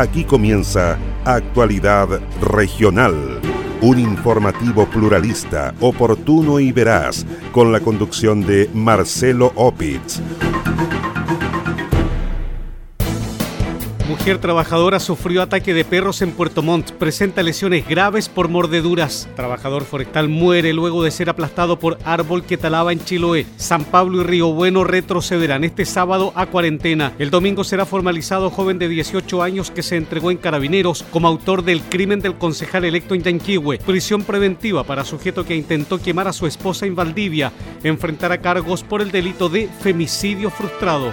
Aquí comienza Actualidad Regional, un informativo pluralista, oportuno y veraz, con la conducción de Marcelo Opitz. Mujer trabajadora sufrió ataque de perros en Puerto Montt. Presenta lesiones graves por mordeduras. Trabajador forestal muere luego de ser aplastado por árbol que talaba en Chiloé. San Pablo y Río Bueno retrocederán este sábado a cuarentena. El domingo será formalizado joven de 18 años que se entregó en Carabineros como autor del crimen del concejal electo en Yanquihue. Prisión preventiva para sujeto que intentó quemar a su esposa en Valdivia. Enfrentará cargos por el delito de femicidio frustrado.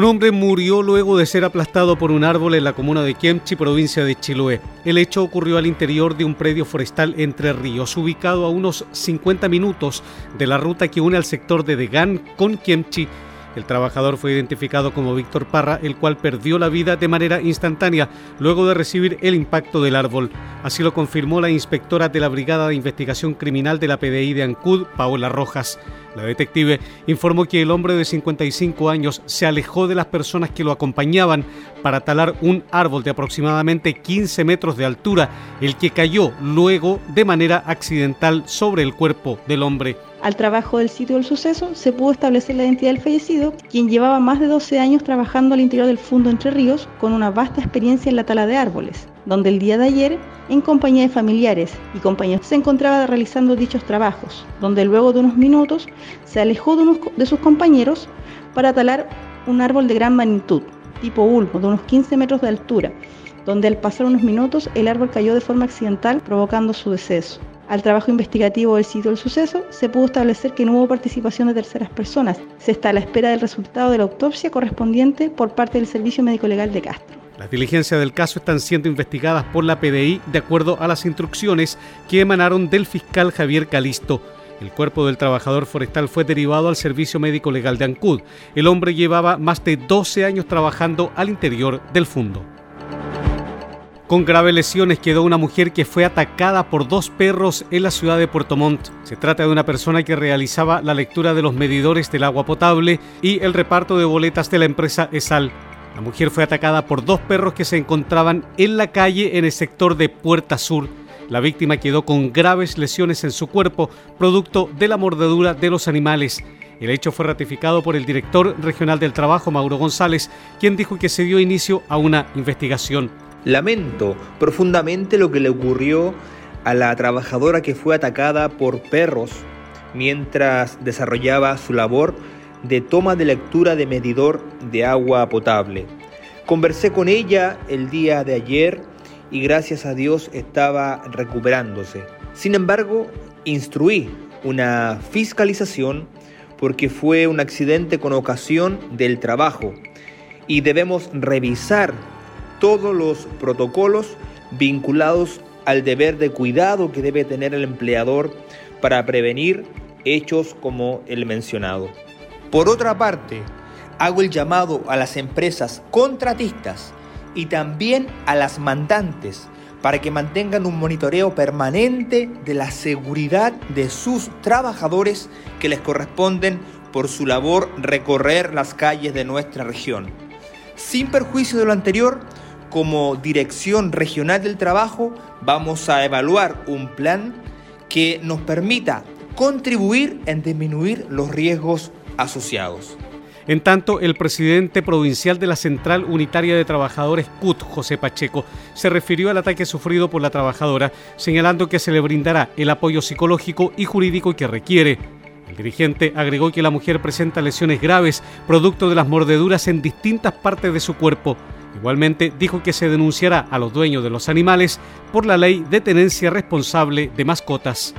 Un hombre murió luego de ser aplastado por un árbol en la comuna de Quiemchi, provincia de Chiloé. El hecho ocurrió al interior de un predio forestal entre ríos, ubicado a unos 50 minutos de la ruta que une al sector de Degan con Quiemchi. El trabajador fue identificado como Víctor Parra, el cual perdió la vida de manera instantánea luego de recibir el impacto del árbol. Así lo confirmó la inspectora de la Brigada de Investigación Criminal de la PDI de Ancud, Paola Rojas. La detective informó que el hombre de 55 años se alejó de las personas que lo acompañaban para talar un árbol de aproximadamente 15 metros de altura, el que cayó luego de manera accidental sobre el cuerpo del hombre. Al trabajo del sitio del suceso se pudo establecer la identidad del fallecido, quien llevaba más de 12 años trabajando al interior del Fundo Entre Ríos con una vasta experiencia en la tala de árboles, donde el día de ayer, en compañía de familiares y compañeros, se encontraba realizando dichos trabajos, donde luego de unos minutos se alejó de, unos, de sus compañeros para talar un árbol de gran magnitud, tipo ulmo, de unos 15 metros de altura, donde al pasar unos minutos el árbol cayó de forma accidental provocando su deceso. Al trabajo investigativo del sitio del suceso, se pudo establecer que no hubo participación de terceras personas. Se está a la espera del resultado de la autopsia correspondiente por parte del Servicio Médico Legal de Castro. Las diligencias del caso están siendo investigadas por la PDI de acuerdo a las instrucciones que emanaron del fiscal Javier Calisto. El cuerpo del trabajador forestal fue derivado al Servicio Médico Legal de Ancud. El hombre llevaba más de 12 años trabajando al interior del fondo. Con graves lesiones quedó una mujer que fue atacada por dos perros en la ciudad de Puerto Montt. Se trata de una persona que realizaba la lectura de los medidores del agua potable y el reparto de boletas de la empresa ESAL. La mujer fue atacada por dos perros que se encontraban en la calle en el sector de Puerta Sur. La víctima quedó con graves lesiones en su cuerpo, producto de la mordedura de los animales. El hecho fue ratificado por el director regional del trabajo, Mauro González, quien dijo que se dio inicio a una investigación. Lamento profundamente lo que le ocurrió a la trabajadora que fue atacada por perros mientras desarrollaba su labor de toma de lectura de medidor de agua potable. Conversé con ella el día de ayer y gracias a Dios estaba recuperándose. Sin embargo, instruí una fiscalización porque fue un accidente con ocasión del trabajo y debemos revisar todos los protocolos vinculados al deber de cuidado que debe tener el empleador para prevenir hechos como el mencionado. Por otra parte, hago el llamado a las empresas contratistas y también a las mandantes para que mantengan un monitoreo permanente de la seguridad de sus trabajadores que les corresponden por su labor recorrer las calles de nuestra región. Sin perjuicio de lo anterior, como Dirección Regional del Trabajo vamos a evaluar un plan que nos permita contribuir en disminuir los riesgos asociados. En tanto, el presidente provincial de la Central Unitaria de Trabajadores CUT, José Pacheco, se refirió al ataque sufrido por la trabajadora, señalando que se le brindará el apoyo psicológico y jurídico que requiere. El dirigente agregó que la mujer presenta lesiones graves, producto de las mordeduras en distintas partes de su cuerpo. Igualmente dijo que se denunciará a los dueños de los animales por la ley de tenencia responsable de mascotas.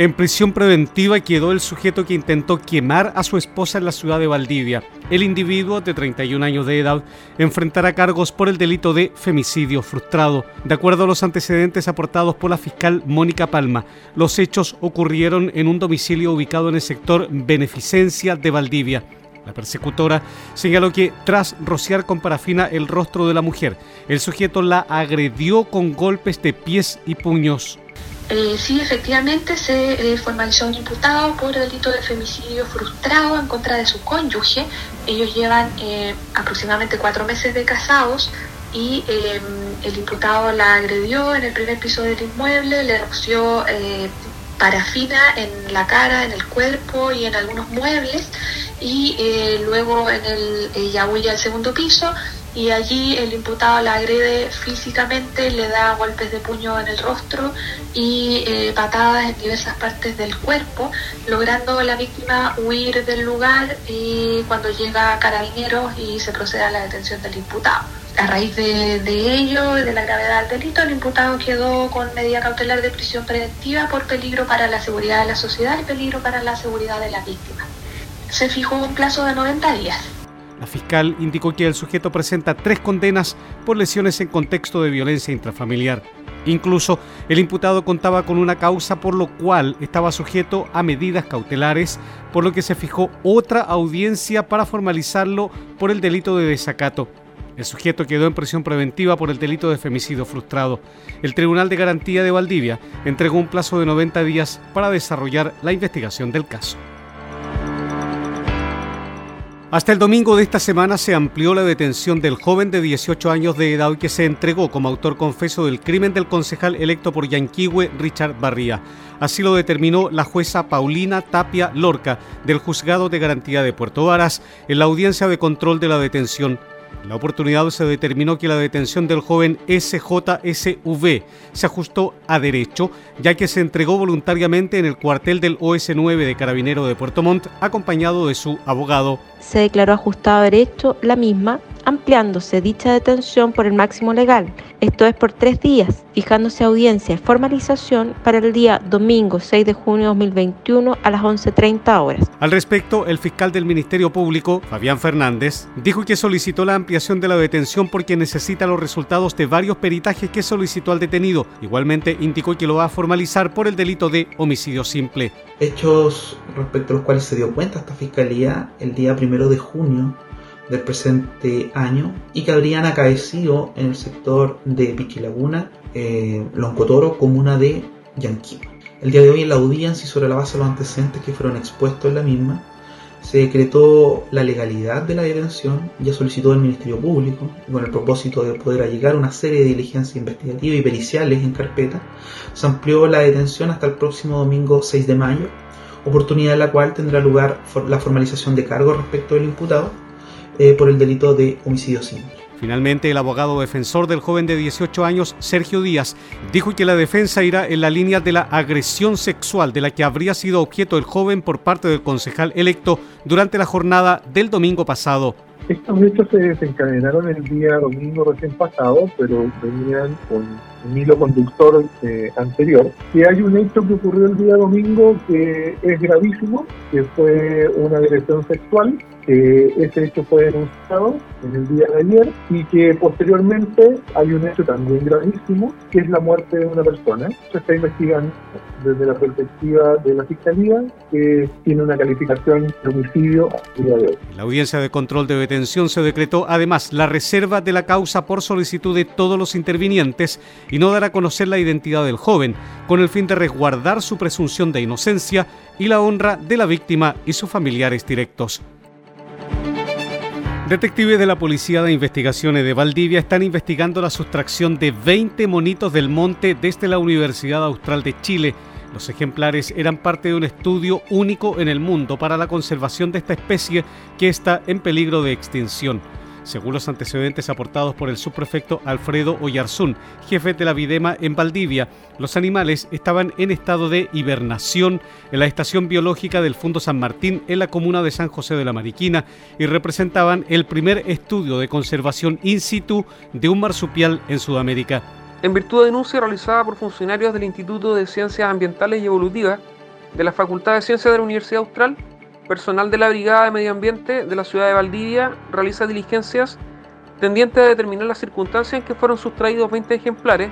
En prisión preventiva quedó el sujeto que intentó quemar a su esposa en la ciudad de Valdivia. El individuo de 31 años de edad enfrentará cargos por el delito de femicidio frustrado. De acuerdo a los antecedentes aportados por la fiscal Mónica Palma, los hechos ocurrieron en un domicilio ubicado en el sector Beneficencia de Valdivia. La persecutora señaló que tras rociar con parafina el rostro de la mujer, el sujeto la agredió con golpes de pies y puños. Eh, sí, efectivamente se eh, formalizó un imputado por el delito de femicidio frustrado en contra de su cónyuge. Ellos llevan eh, aproximadamente cuatro meses de casados y em, el imputado la agredió en el primer piso del inmueble, le roció parafina en la cara, en el cuerpo y en algunos muebles y luego en el, ella huye al segundo piso y allí el imputado la agrede físicamente, le da golpes de puño en el rostro y eh, patadas en diversas partes del cuerpo, logrando la víctima huir del lugar y cuando llega carabineros y se procede a la detención del imputado. A raíz de, ello de la gravedad del delito, el imputado quedó con medida cautelar de prisión preventiva por peligro para la seguridad de la sociedad y peligro para la seguridad de la víctima. Se fijó un plazo de 90 días. La fiscal indicó que el sujeto presenta tres condenas por lesiones en contexto de violencia intrafamiliar. Incluso el imputado contaba con una causa por lo cual estaba sujeto a medidas cautelares, por lo que se fijó otra audiencia para formalizarlo por el delito de desacato. El sujeto quedó en prisión preventiva por el delito de femicidio frustrado. El Tribunal de Garantía de Valdivia entregó un plazo de 90 días para desarrollar la investigación del caso. Hasta el domingo de esta semana se amplió la detención del joven de 18 años de edad que se entregó como autor confeso del crimen del concejal electo por Yanquihue, Richard Barría. Así lo determinó la jueza Paulina Tapia Lorca del Juzgado de Garantía de Puerto Varas en la audiencia de control de la detención en la oportunidad se determinó que la detención del joven SJSV se ajustó a derecho, ya que se entregó voluntariamente en el cuartel del OS9 de Carabinero de Puerto Montt, acompañado de su abogado. Se declaró ajustado a derecho la misma ampliándose dicha detención por el máximo legal, esto es por tres días, fijándose audiencia y formalización para el día domingo 6 de junio de 2021 a las 11.30 horas. Al respecto, el fiscal del Ministerio Público, Fabián Fernández, dijo que solicitó la ampliación de la detención porque necesita los resultados de varios peritajes que solicitó al detenido. Igualmente indicó que lo va a formalizar por el delito de homicidio simple. Hechos respecto a los cuales se dio cuenta esta fiscalía el día primero de junio del presente año y que habrían acaecido en el sector de Piquilaguna, eh, Loncotoro, comuna de Yanquima. El día de hoy en la audiencia y sobre la base de los antecedentes que fueron expuestos en la misma, se decretó la legalidad de la detención, ya solicitó el Ministerio Público, con el propósito de poder allegar una serie de diligencias investigativas y periciales en carpeta, se amplió la detención hasta el próximo domingo 6 de mayo, oportunidad en la cual tendrá lugar la formalización de cargos respecto del imputado, eh, por el delito de homicidio simple. Finalmente, el abogado defensor del joven de 18 años, Sergio Díaz, dijo que la defensa irá en la línea de la agresión sexual de la que habría sido objeto el joven por parte del concejal electo durante la jornada del domingo pasado. Estos hechos se desencadenaron el día domingo recién pasado, pero venían con un hilo conductor eh, anterior. Que hay un hecho que ocurrió el día domingo que es gravísimo, que fue una agresión sexual que ese hecho fue denunciado en el día de ayer y que posteriormente hay un hecho también gravísimo, que es la muerte de una persona. Se está investigando desde la perspectiva de la Fiscalía, que tiene una calificación de homicidio a día de hoy. La audiencia de control de detención se decretó además la reserva de la causa por solicitud de todos los intervinientes y no dar a conocer la identidad del joven, con el fin de resguardar su presunción de inocencia y la honra de la víctima y sus familiares directos. Detectives de la Policía de Investigaciones de Valdivia están investigando la sustracción de 20 monitos del monte desde la Universidad Austral de Chile. Los ejemplares eran parte de un estudio único en el mundo para la conservación de esta especie que está en peligro de extinción. Según los antecedentes aportados por el subprefecto Alfredo Oyarzún, jefe de la Videma en Valdivia, los animales estaban en estado de hibernación en la estación biológica del Fundo San Martín en la comuna de San José de la Mariquina y representaban el primer estudio de conservación in situ de un marsupial en Sudamérica. En virtud de denuncia realizada por funcionarios del Instituto de Ciencias Ambientales y Evolutivas de la Facultad de Ciencias de la Universidad Austral, personal de la Brigada de Medio Ambiente de la ciudad de Valdivia realiza diligencias tendientes a determinar las circunstancias en que fueron sustraídos 20 ejemplares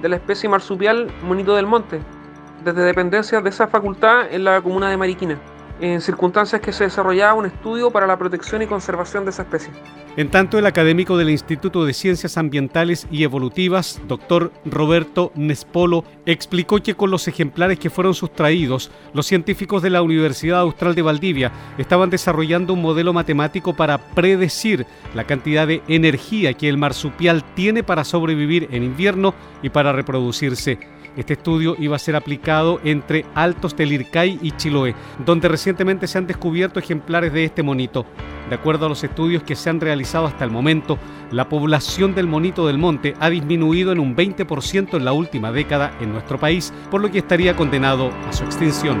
de la especie marsupial monito del monte, desde dependencias de esa facultad en la comuna de Mariquina en circunstancias que se desarrollaba un estudio para la protección y conservación de esa especie. En tanto, el académico del Instituto de Ciencias Ambientales y Evolutivas, doctor Roberto Nespolo, explicó que con los ejemplares que fueron sustraídos, los científicos de la Universidad Austral de Valdivia estaban desarrollando un modelo matemático para predecir la cantidad de energía que el marsupial tiene para sobrevivir en invierno y para reproducirse. Este estudio iba a ser aplicado entre Altos del Ircay y Chiloé, donde recientemente se han descubierto ejemplares de este monito. De acuerdo a los estudios que se han realizado hasta el momento, la población del monito del monte ha disminuido en un 20% en la última década en nuestro país, por lo que estaría condenado a su extinción.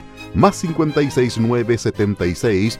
más 569 76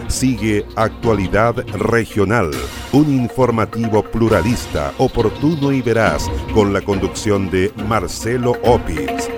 Sigue Actualidad Regional, un informativo pluralista, oportuno y veraz, con la conducción de Marcelo Opitz.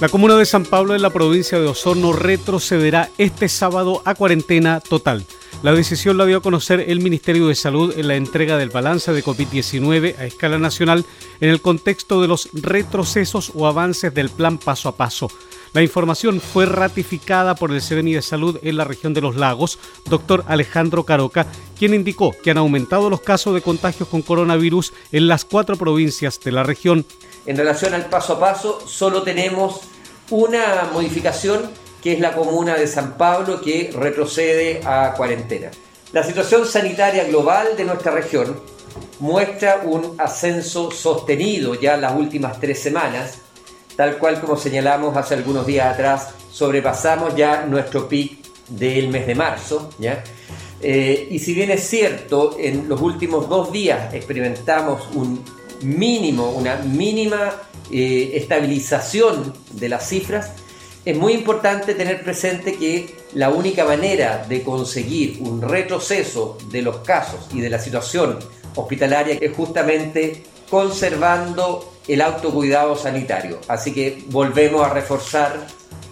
La comuna de San Pablo en la provincia de Osorno retrocederá este sábado a cuarentena total. La decisión la dio a conocer el Ministerio de Salud en la entrega del balance de COVID-19 a escala nacional en el contexto de los retrocesos o avances del plan paso a paso. La información fue ratificada por el CEREMI de Salud en la región de los lagos, doctor Alejandro Caroca, quien indicó que han aumentado los casos de contagios con coronavirus en las cuatro provincias de la región. En relación al paso a paso, solo tenemos una modificación que es la comuna de San Pablo que retrocede a cuarentena. La situación sanitaria global de nuestra región muestra un ascenso sostenido ya las últimas tres semanas, tal cual como señalamos hace algunos días atrás, sobrepasamos ya nuestro pic del mes de marzo, ¿ya? Eh, y si bien es cierto, en los últimos dos días experimentamos un mínimo, una mínima eh, estabilización de las cifras, es muy importante tener presente que la única manera de conseguir un retroceso de los casos y de la situación hospitalaria es justamente conservando el autocuidado sanitario. Así que volvemos a reforzar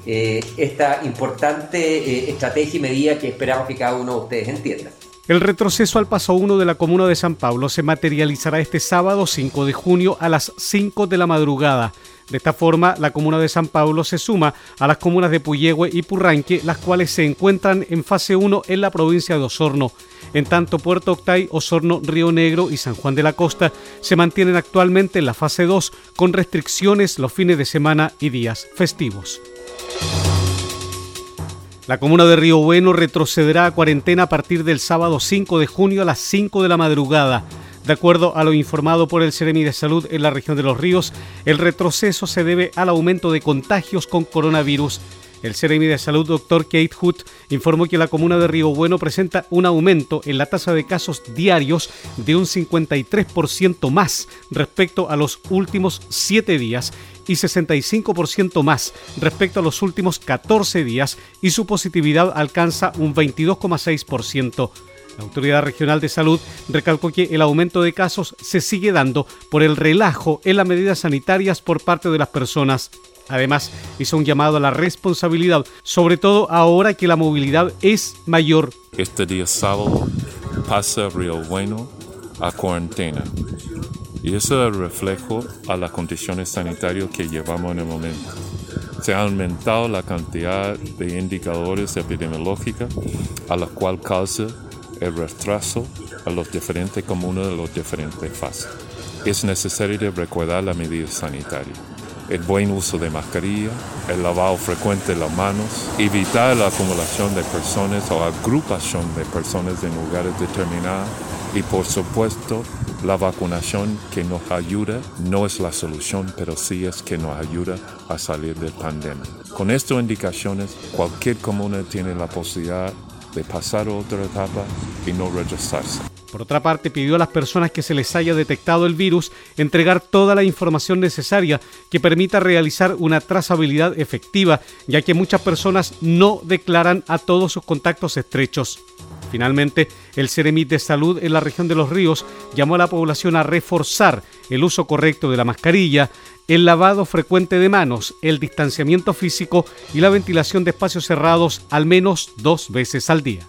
eh, esta importante eh, estrategia y medida que esperamos que cada uno de ustedes entienda. El retroceso al paso 1 de la comuna de San Pablo se materializará este sábado 5 de junio a las 5 de la madrugada de esta forma, la comuna de San Pablo se suma a las comunas de Puyehue y Purranque, las cuales se encuentran en fase 1 en la provincia de Osorno. En tanto, Puerto Octay, Osorno, Río Negro y San Juan de la Costa se mantienen actualmente en la fase 2, con restricciones los fines de semana y días festivos. La comuna de Río Bueno retrocederá a cuarentena a partir del sábado 5 de junio a las 5 de la madrugada. De acuerdo a lo informado por el Ceremi de Salud en la región de Los Ríos, el retroceso se debe al aumento de contagios con coronavirus. El Ceremi de Salud, doctor Kate Hood, informó que la comuna de Río Bueno presenta un aumento en la tasa de casos diarios de un 53% más respecto a los últimos siete días y 65% más respecto a los últimos 14 días y su positividad alcanza un 22,6%. La Autoridad Regional de Salud recalcó que el aumento de casos se sigue dando por el relajo en las medidas sanitarias por parte de las personas. Además, hizo un llamado a la responsabilidad, sobre todo ahora que la movilidad es mayor. Este día sábado pasa Río Bueno a cuarentena y eso es reflejo a las condiciones sanitarias que llevamos en el momento. Se ha aumentado la cantidad de indicadores epidemiológicos, a la cual causa el retraso a los diferentes comunas de las diferentes fases. Es necesario recordar las medidas sanitarias el buen uso de mascarilla, el lavado frecuente de las manos, evitar la acumulación de personas o agrupación de personas en lugares determinados y por supuesto la vacunación que nos ayuda no es la solución, pero sí es que nos ayuda a salir del pandemia. Con estas indicaciones, cualquier comuna tiene la posibilidad de pasar otra etapa y no retrasarse. Por otra parte, pidió a las personas que se les haya detectado el virus entregar toda la información necesaria que permita realizar una trazabilidad efectiva, ya que muchas personas no declaran a todos sus contactos estrechos. Finalmente, el Ceremit de Salud en la región de los ríos llamó a la población a reforzar el uso correcto de la mascarilla, el lavado frecuente de manos, el distanciamiento físico y la ventilación de espacios cerrados al menos dos veces al día.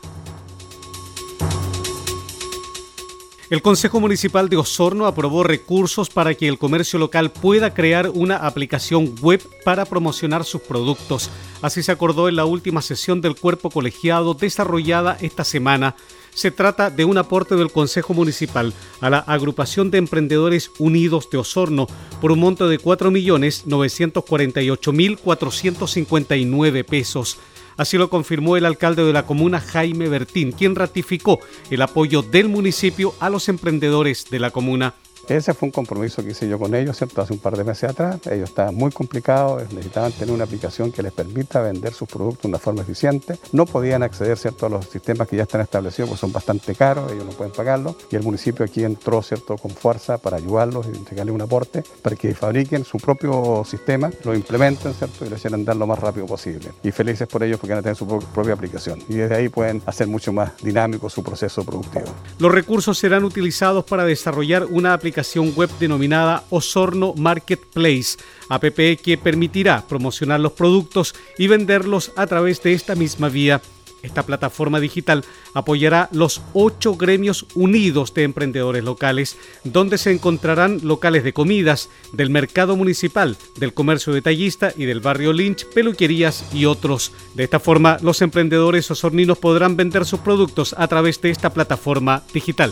El Consejo Municipal de Osorno aprobó recursos para que el comercio local pueda crear una aplicación web para promocionar sus productos. Así se acordó en la última sesión del cuerpo colegiado desarrollada esta semana. Se trata de un aporte del Consejo Municipal a la Agrupación de Emprendedores Unidos de Osorno por un monto de 4.948.459 pesos. Así lo confirmó el alcalde de la comuna, Jaime Bertín, quien ratificó el apoyo del municipio a los emprendedores de la comuna. Ese fue un compromiso que hice yo con ellos, ¿cierto? Hace un par de meses atrás. Ellos estaban muy complicados, necesitaban tener una aplicación que les permita vender sus productos de una forma eficiente. No podían acceder, ¿cierto?, a los sistemas que ya están establecidos, porque son bastante caros, ellos no pueden pagarlo. Y el municipio aquí entró, ¿cierto?, con fuerza para ayudarlos y entregarles un aporte para que fabriquen su propio sistema, lo implementen, ¿cierto?, y lo hicieran andar lo más rápido posible. Y felices por ellos porque van a tener su propia aplicación. Y desde ahí pueden hacer mucho más dinámico su proceso productivo. Los recursos serán utilizados para desarrollar una aplicación web denominada Osorno Marketplace, app que permitirá promocionar los productos y venderlos a través de esta misma vía. Esta plataforma digital apoyará los ocho gremios unidos de emprendedores locales, donde se encontrarán locales de comidas, del mercado municipal, del comercio detallista y del barrio Lynch, peluquerías y otros. De esta forma, los emprendedores osorninos podrán vender sus productos a través de esta plataforma digital.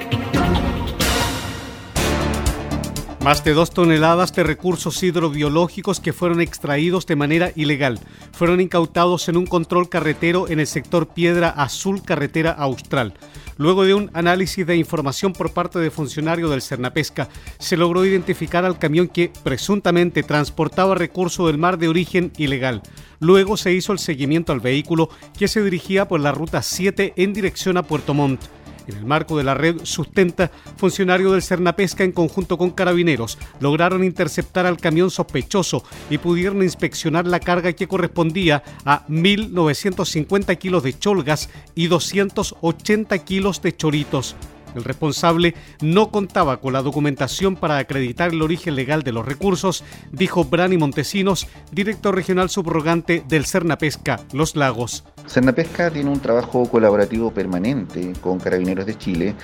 Más de dos toneladas de recursos hidrobiológicos que fueron extraídos de manera ilegal fueron incautados en un control carretero en el sector Piedra Azul Carretera Austral. Luego de un análisis de información por parte de funcionarios del Cernapesca, se logró identificar al camión que presuntamente transportaba recursos del mar de origen ilegal. Luego se hizo el seguimiento al vehículo que se dirigía por la ruta 7 en dirección a Puerto Montt. En el marco de la red Sustenta, funcionarios del Cernapesca en conjunto con carabineros lograron interceptar al camión sospechoso y pudieron inspeccionar la carga que correspondía a 1.950 kilos de cholgas y 280 kilos de choritos. El responsable no contaba con la documentación para acreditar el origen legal de los recursos, dijo Brani Montesinos, director regional subrogante del Cernapesca Los Lagos. Cernapesca tiene un trabajo colaborativo permanente con Carabineros de Chile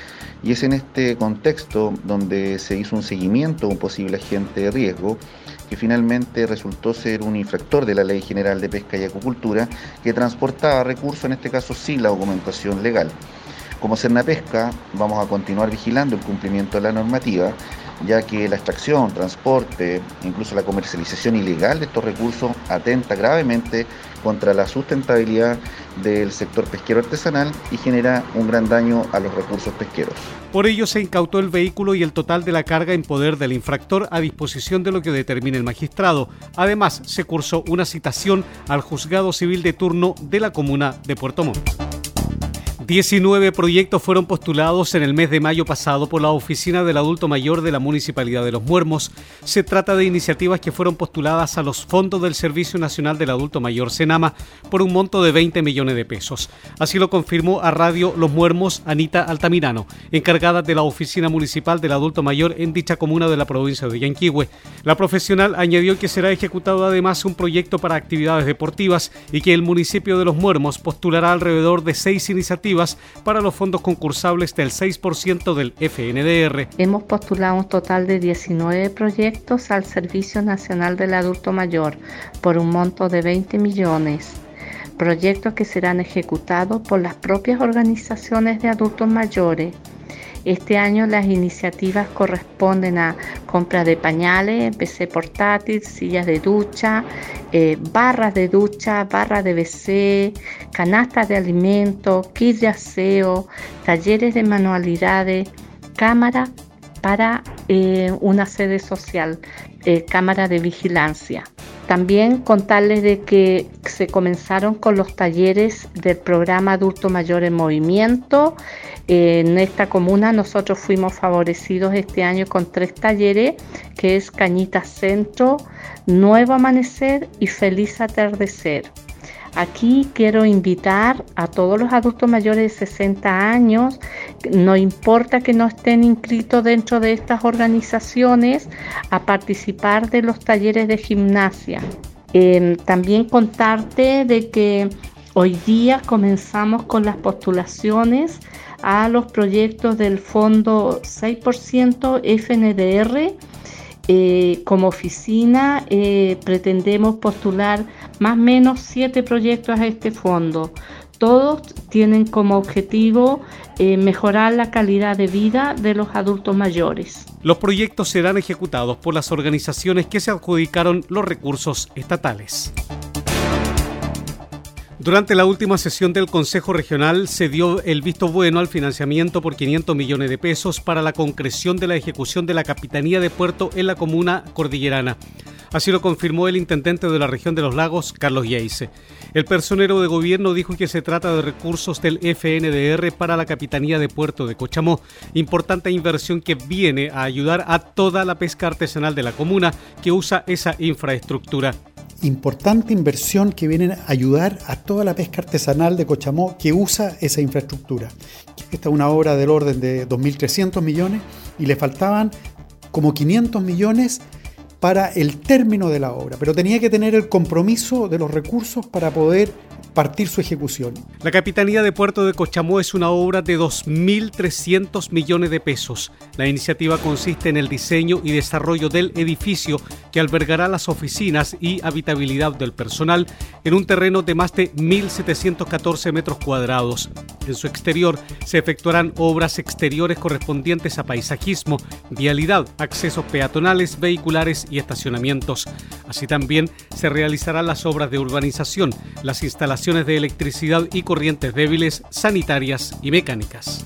y es en este contexto donde se hizo un seguimiento a un posible agente de riesgo que finalmente resultó ser un infractor de la Ley General de Pesca y Acuicultura que transportaba recursos, en este caso sin la documentación legal. Como Cernapesca vamos a continuar vigilando el cumplimiento de la normativa, ya que la extracción, transporte, incluso la comercialización ilegal de estos recursos atenta gravemente contra la sustentabilidad del sector pesquero artesanal y genera un gran daño a los recursos pesqueros. Por ello se incautó el vehículo y el total de la carga en poder del infractor a disposición de lo que determine el magistrado. Además, se cursó una citación al juzgado civil de turno de la comuna de Puerto Montt. 19 proyectos fueron postulados en el mes de mayo pasado por la Oficina del Adulto Mayor de la Municipalidad de Los Muermos. Se trata de iniciativas que fueron postuladas a los fondos del Servicio Nacional del Adulto Mayor, Senama, por un monto de 20 millones de pesos. Así lo confirmó a Radio Los Muermos Anita Altamirano, encargada de la Oficina Municipal del Adulto Mayor en dicha comuna de la provincia de Yanquihue. La profesional añadió que será ejecutado además un proyecto para actividades deportivas y que el municipio de Los Muermos postulará alrededor de seis iniciativas para los fondos concursables del 6% del FNDR. Hemos postulado un total de 19 proyectos al Servicio Nacional del Adulto Mayor por un monto de 20 millones proyectos que serán ejecutados por las propias organizaciones de adultos mayores este año las iniciativas corresponden a compra de pañales, PC portátil, sillas de ducha, eh, barras de ducha, barras de BC, canastas de alimentos, kits de aseo, talleres de manualidades, cámara para eh, una sede social, eh, cámara de vigilancia. También contarles de que se comenzaron con los talleres del programa Adulto Mayor en Movimiento. En esta comuna nosotros fuimos favorecidos este año con tres talleres, que es Cañita Centro, Nuevo Amanecer y Feliz Atardecer. Aquí quiero invitar a todos los adultos mayores de 60 años, no importa que no estén inscritos dentro de estas organizaciones, a participar de los talleres de gimnasia. Em, también contarte de que hoy día comenzamos con las postulaciones a los proyectos del Fondo 6% FNDR. Eh, como oficina eh, pretendemos postular más o menos siete proyectos a este fondo. Todos tienen como objetivo eh, mejorar la calidad de vida de los adultos mayores. Los proyectos serán ejecutados por las organizaciones que se adjudicaron los recursos estatales. Durante la última sesión del Consejo Regional se dio el visto bueno al financiamiento por 500 millones de pesos para la concreción de la ejecución de la Capitanía de Puerto en la comuna cordillerana. Así lo confirmó el intendente de la región de los lagos, Carlos Yeise. El personero de gobierno dijo que se trata de recursos del FNDR para la Capitanía de Puerto de Cochamó, importante inversión que viene a ayudar a toda la pesca artesanal de la comuna que usa esa infraestructura importante inversión que viene a ayudar a toda la pesca artesanal de Cochamó que usa esa infraestructura. Esta es una obra del orden de 2.300 millones y le faltaban como 500 millones para el término de la obra, pero tenía que tener el compromiso de los recursos para poder partir su ejecución. La Capitanía de Puerto de Cochamó es una obra de 2.300 millones de pesos. La iniciativa consiste en el diseño y desarrollo del edificio que albergará las oficinas y habitabilidad del personal en un terreno de más de 1.714 metros cuadrados. En su exterior se efectuarán obras exteriores correspondientes a paisajismo, vialidad, accesos peatonales, vehiculares y estacionamientos. Así también se realizarán las obras de urbanización, las instalaciones de electricidad y corrientes débiles, sanitarias y mecánicas.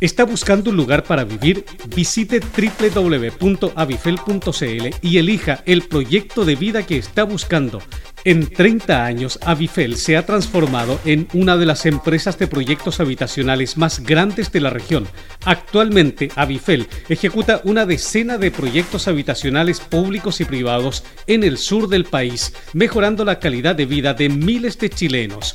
¿Está buscando un lugar para vivir? Visite www.avifel.cl y elija el proyecto de vida que está buscando. En 30 años, Avifel se ha transformado en una de las empresas de proyectos habitacionales más grandes de la región. Actualmente, Avifel ejecuta una decena de proyectos habitacionales públicos y privados en el sur del país, mejorando la calidad de vida de miles de chilenos.